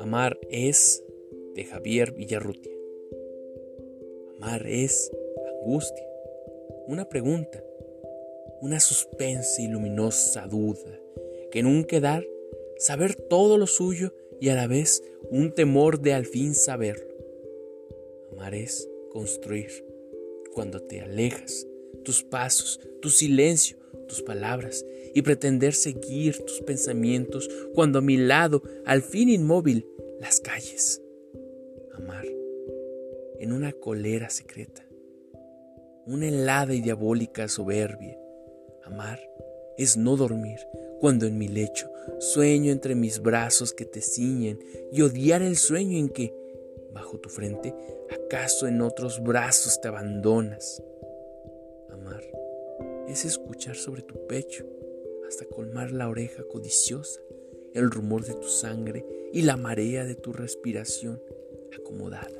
Amar es de Javier Villarrutia. Amar es angustia, una pregunta, una suspensa y luminosa duda, que nunca dar, saber todo lo suyo y a la vez un temor de al fin saberlo. Amar es construir. Cuando te alejas, tus pasos, tu silencio, tus palabras y pretender seguir tus pensamientos cuando a mi lado, al fin inmóvil, las calles. Amar en una colera secreta, una helada y diabólica soberbia. Amar es no dormir cuando en mi lecho sueño entre mis brazos que te ciñen y odiar el sueño en que, bajo tu frente, acaso en otros brazos te abandonas. Amar es escuchar sobre tu pecho hasta colmar la oreja codiciosa el rumor de tu sangre y la marea de tu respiración acomodada.